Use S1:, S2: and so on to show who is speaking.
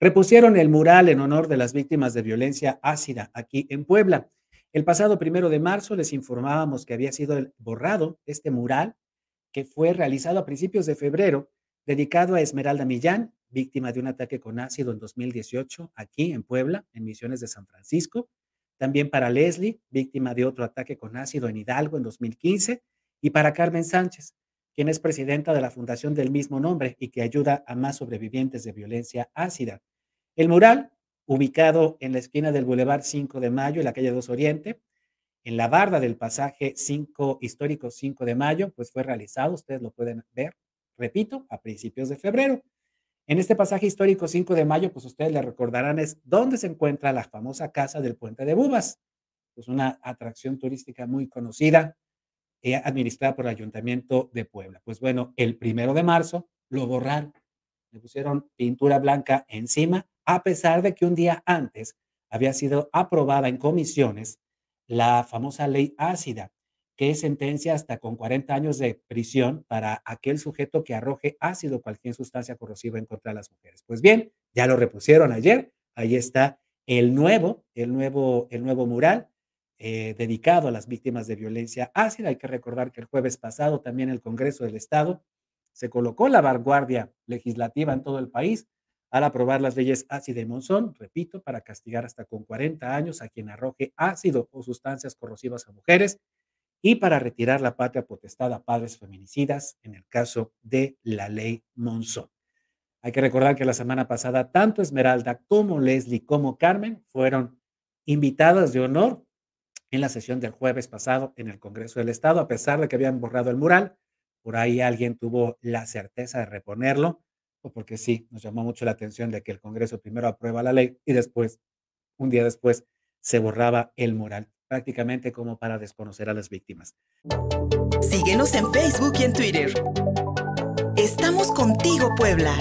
S1: repusieron el mural en honor de las víctimas de violencia ácida aquí en Puebla. El pasado primero de marzo les informábamos que había sido borrado este mural que fue realizado a principios de febrero, dedicado a Esmeralda Millán, víctima de un ataque con ácido en 2018 aquí en Puebla, en Misiones de San Francisco. También para Leslie, víctima de otro ataque con ácido en Hidalgo en 2015. Y para Carmen Sánchez, quien es presidenta de la fundación del mismo nombre y que ayuda a más sobrevivientes de violencia ácida. El mural, ubicado en la esquina del Boulevard 5 de Mayo y la calle 2 Oriente, en la barda del pasaje 5 histórico 5 de Mayo, pues fue realizado, ustedes lo pueden ver, repito, a principios de febrero. En este pasaje histórico 5 de Mayo, pues ustedes le recordarán es donde se encuentra la famosa casa del Puente de Bubas, pues una atracción turística muy conocida eh, administrada por el Ayuntamiento de Puebla. Pues bueno, el primero de marzo lo borraron, le pusieron pintura blanca encima, a pesar de que un día antes había sido aprobada en comisiones la famosa ley ácida, que sentencia hasta con 40 años de prisión para aquel sujeto que arroje ácido o cualquier sustancia corrosiva en contra de las mujeres. Pues bien, ya lo repusieron ayer, ahí está el nuevo, el nuevo, el nuevo mural eh, dedicado a las víctimas de violencia ácida. Hay que recordar que el jueves pasado también el Congreso del Estado se colocó la vanguardia legislativa en todo el país al aprobar las leyes ácida y monzón, repito, para castigar hasta con 40 años a quien arroje ácido o sustancias corrosivas a mujeres y para retirar la patria potestad a padres feminicidas en el caso de la ley Monzón. Hay que recordar que la semana pasada tanto Esmeralda como Leslie como Carmen fueron invitadas de honor en la sesión del jueves pasado en el Congreso del Estado, a pesar de que habían borrado el mural. Por ahí alguien tuvo la certeza de reponerlo, o porque sí, nos llamó mucho la atención de que el Congreso primero aprueba la ley y después, un día después, se borraba el mural, prácticamente como para desconocer a las víctimas.
S2: Síguenos en Facebook y en Twitter. Estamos contigo, Puebla.